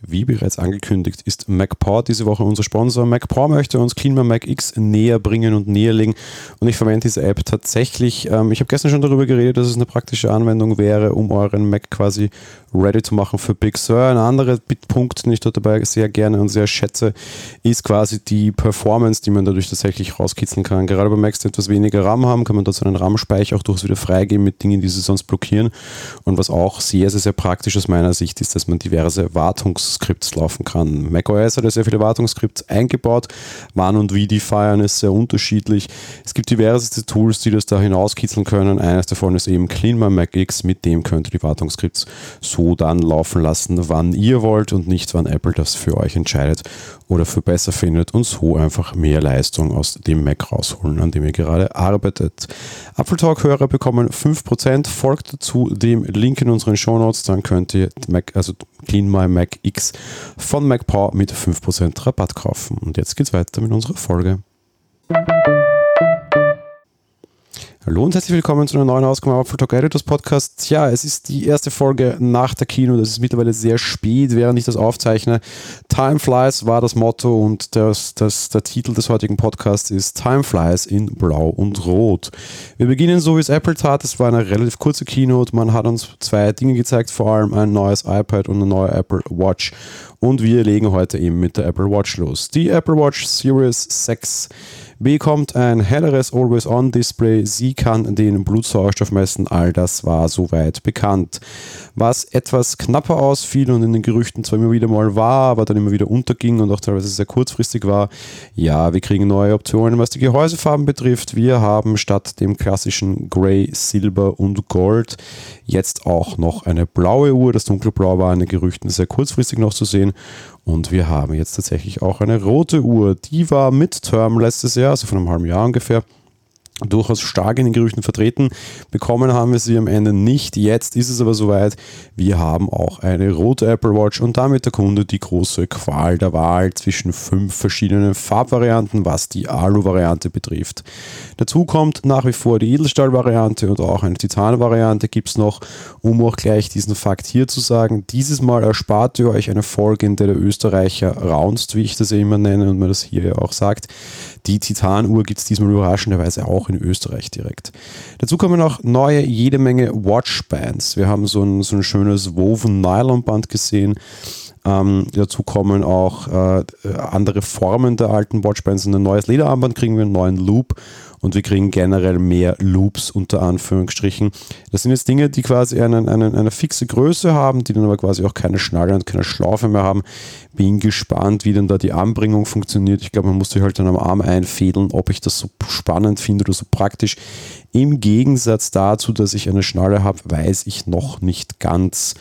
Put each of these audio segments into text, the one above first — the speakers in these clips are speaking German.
Wie bereits angekündigt, ist MacPaw diese Woche unser Sponsor. MacPaw möchte uns CleanMar Mac X näher bringen und näher legen. Und ich verwende diese App tatsächlich. Ähm, ich habe gestern schon darüber geredet, dass es eine praktische Anwendung wäre, um euren Mac quasi ready zu machen für Big Sur. Ein anderer Punkt, den ich dort dabei sehr gerne und sehr schätze, ist quasi die Performance, die man dadurch tatsächlich rauskitzeln kann. Gerade bei Macs, die etwas weniger RAM haben, kann man dort seinen RAM-Speicher auch durchaus wieder freigeben mit Dingen, die sie sonst blockieren. Und was auch sehr, sehr, sehr praktisch aus meiner Sicht ist, dass man diverse Wartungsskripts laufen kann. macOS hat ja sehr viele Wartungsskripts eingebaut. Wann und wie die feiern ist sehr unterschiedlich. Es gibt diverse Tools, die das da hinauskitzeln können. Eines davon ist eben CleanMy Mac X. Mit dem könnt ihr die Wartungsskripts so dann laufen lassen, wann ihr wollt und nicht, wann Apple das für euch entscheidet oder für besser findet und so einfach mehr Leistung aus dem Mac rausholen, an dem ihr gerade arbeitet. Apple Talk-Hörer bekommen 5%. Folgt dazu dem Link in unseren Show Notes, dann könnt ihr Mac, also Clean My Mac X von MacPower mit 5% Rabatt kaufen. Und jetzt geht's weiter mit unserer Folge. Hallo und herzlich willkommen zu einer neuen Ausgabe von Talk Editors Podcast. Ja, es ist die erste Folge nach der Kino. Das ist mittlerweile sehr spät, während ich das aufzeichne. Time Flies war das Motto und das, das, der Titel des heutigen Podcasts ist Time Flies in Blau und Rot. Wir beginnen so, wie es Apple tat. Es war eine relativ kurze Keynote. Man hat uns zwei Dinge gezeigt, vor allem ein neues iPad und eine neue Apple Watch. Und wir legen heute eben mit der Apple Watch los. Die Apple Watch Series 6 bekommt ein helleres Always-On-Display. Sie kann den Blutsauerstoff messen. All das war soweit bekannt. Was etwas knapper ausfiel und in den Gerüchten zwar immer wieder mal war, aber dann immer wieder unterging und auch teilweise sehr kurzfristig war, ja, wir kriegen neue Optionen, was die Gehäusefarben betrifft. Wir haben statt dem klassischen Grey, Silber und Gold jetzt auch noch eine blaue Uhr. Das dunkelblau war in den Gerüchten sehr kurzfristig noch zu sehen und wir haben jetzt tatsächlich auch eine rote Uhr. Die war Midterm letztes Jahr, also von einem halben Jahr ungefähr durchaus stark in den Gerüchten vertreten. Bekommen haben wir sie am Ende nicht. Jetzt ist es aber soweit. Wir haben auch eine rote Apple Watch und damit der Kunde die große Qual der Wahl zwischen fünf verschiedenen Farbvarianten, was die Alu-Variante betrifft. Dazu kommt nach wie vor die Edelstahl-Variante und auch eine Titan-Variante gibt es noch, um auch gleich diesen Fakt hier zu sagen. Dieses Mal erspart ihr euch eine Folge, in der der Österreicher raunzt, wie ich das immer nenne und man das hier ja auch sagt. Die Titan-Uhr gibt es diesmal überraschenderweise auch in Österreich direkt. Dazu kommen auch neue, jede Menge Watchbands. Wir haben so ein, so ein schönes Woven Nylon-Band gesehen. Ähm, dazu kommen auch äh, andere Formen der alten Watchbands. Ein neues Lederarmband kriegen wir, einen neuen Loop und wir kriegen generell mehr Loops unter Anführungsstrichen. Das sind jetzt Dinge, die quasi einen, einen, eine fixe Größe haben, die dann aber quasi auch keine Schnalle und keine Schlaufe mehr haben. Bin gespannt, wie dann da die Anbringung funktioniert. Ich glaube, man muss sich halt dann am Arm einfädeln, ob ich das so spannend finde oder so praktisch. Im Gegensatz dazu, dass ich eine Schnalle habe, weiß ich noch nicht ganz.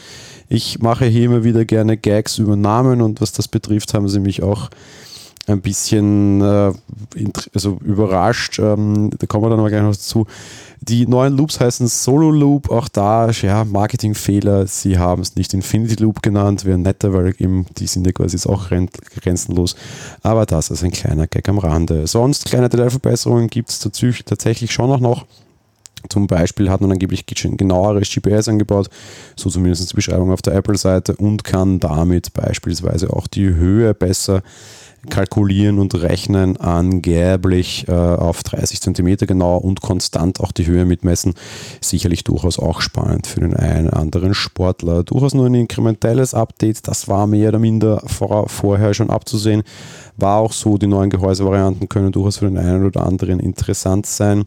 Ich mache hier immer wieder gerne Gags über Namen und was das betrifft, haben sie mich auch ein bisschen äh, also überrascht. Ähm, da kommen wir dann aber gleich noch dazu. Die neuen Loops heißen Solo Loop, auch da, ja, Marketingfehler. Sie haben es nicht Infinity Loop genannt, wäre netter, weil eben, die sind ja quasi jetzt auch grenzenlos. Aber das ist ein kleiner Gag am Rande. Sonst kleine Detailverbesserungen gibt es tatsächlich schon auch noch. Zum Beispiel hat man angeblich genaueres GPS angebaut, so zumindest die Beschreibung auf der Apple-Seite und kann damit beispielsweise auch die Höhe besser kalkulieren und rechnen angeblich äh, auf 30 cm genau und konstant auch die Höhe mitmessen. Sicherlich durchaus auch spannend für den einen anderen Sportler. Durchaus nur ein inkrementelles Update, das war mehr oder minder vor, vorher schon abzusehen. War auch so, die neuen Gehäusevarianten können durchaus für den einen oder anderen interessant sein.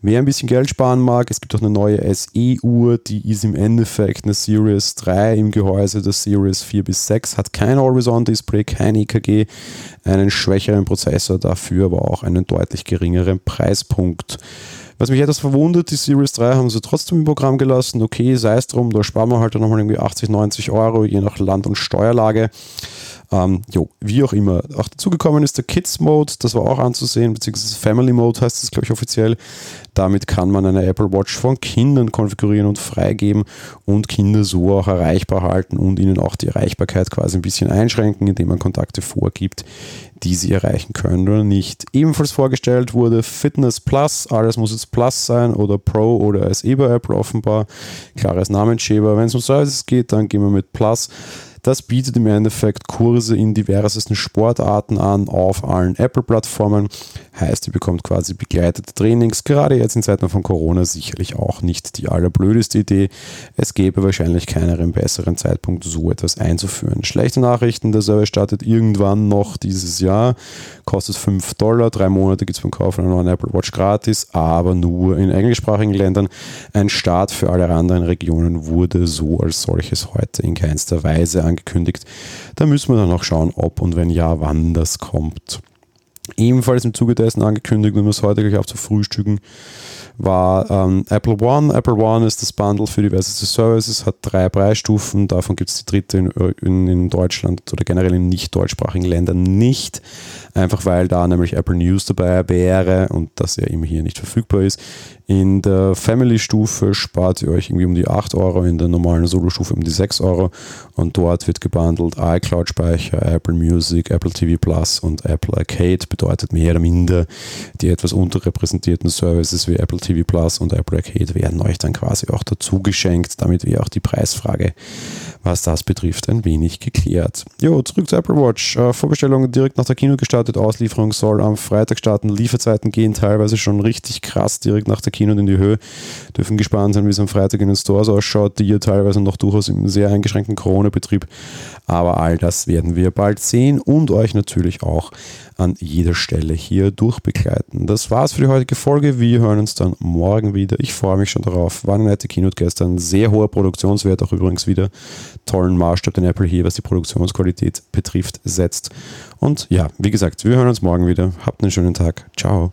Wer ein bisschen Geld sparen mag, es gibt auch eine neue SE-Uhr, die ist im Endeffekt eine Series 3 im Gehäuse der Series 4 bis 6, hat kein Always-On-Display, kein EKG, einen schwächeren Prozessor, dafür aber auch einen deutlich geringeren Preispunkt. Was mich etwas verwundert, die Series 3 haben sie trotzdem im Programm gelassen. Okay, sei es drum, da sparen wir halt nochmal irgendwie 80, 90 Euro, je nach Land- und Steuerlage. Ähm, jo, wie auch immer. Auch dazugekommen ist der Kids Mode, das war auch anzusehen, beziehungsweise Family Mode heißt es, glaube ich, offiziell. Damit kann man eine Apple Watch von Kindern konfigurieren und freigeben und Kinder so auch erreichbar halten und ihnen auch die Erreichbarkeit quasi ein bisschen einschränken, indem man Kontakte vorgibt, die sie erreichen können oder nicht. Ebenfalls vorgestellt wurde Fitness Plus, alles muss jetzt Plus sein oder Pro oder SE bei Apple offenbar. Klares Namensschäber. Wenn es um Services geht, dann gehen wir mit Plus. Das bietet im Endeffekt Kurse in diversesten Sportarten an auf allen Apple-Plattformen. Heißt, ihr bekommt quasi begleitete Trainings. Gerade jetzt in Zeiten von Corona sicherlich auch nicht die allerblödeste Idee. Es gäbe wahrscheinlich keinen besseren Zeitpunkt, so etwas einzuführen. Schlechte Nachrichten, der Service startet irgendwann noch dieses Jahr, kostet 5 Dollar, drei Monate gibt es beim Kauf einer neuen Apple Watch gratis, aber nur in englischsprachigen Ländern. Ein Start für alle anderen Regionen wurde so als solches heute in keinster Weise angekündigt. Da müssen wir dann noch schauen, ob und wenn ja, wann das kommt. Ebenfalls im Zuge dessen angekündigt, um es heute gleich auch zu frühstücken, war ähm, Apple One. Apple One ist das Bundle für diverse Services, hat drei Preisstufen. Davon gibt es die dritte in, in, in, Deutschland oder generell in nicht deutschsprachigen Ländern nicht. Einfach weil da nämlich Apple News dabei wäre und das ja eben hier nicht verfügbar ist. In der Family-Stufe spart ihr euch irgendwie um die 8 Euro, in der normalen Solo-Stufe um die 6 Euro und dort wird gebundelt iCloud-Speicher, Apple Music, Apple TV Plus und Apple Arcade. Bedeutet mehr oder minder die etwas unterrepräsentierten Services wie Apple TV Plus und Apple Arcade werden euch dann quasi auch dazu geschenkt, damit wir auch die Preisfrage was das betrifft, ein wenig geklärt. Jo, zurück zur Apple Watch. Äh, Vorbestellung direkt nach der Kino gestartet, Auslieferung soll am Freitag starten. Lieferzeiten gehen teilweise schon richtig krass direkt nach der Kino in die Höhe. Dürfen gespannt sein, wie es am Freitag in den Stores ausschaut, die ja teilweise noch durchaus im sehr eingeschränkten Corona-Betrieb. Aber all das werden wir bald sehen und euch natürlich auch an jeder Stelle hier durchbegleiten. Das war's für die heutige Folge. Wir hören uns dann morgen wieder. Ich freue mich schon darauf. War eine nette Keynote gestern. Sehr hoher Produktionswert auch übrigens wieder. Tollen Maßstab, den Apple hier, was die Produktionsqualität betrifft, setzt. Und ja, wie gesagt, wir hören uns morgen wieder. Habt einen schönen Tag. Ciao.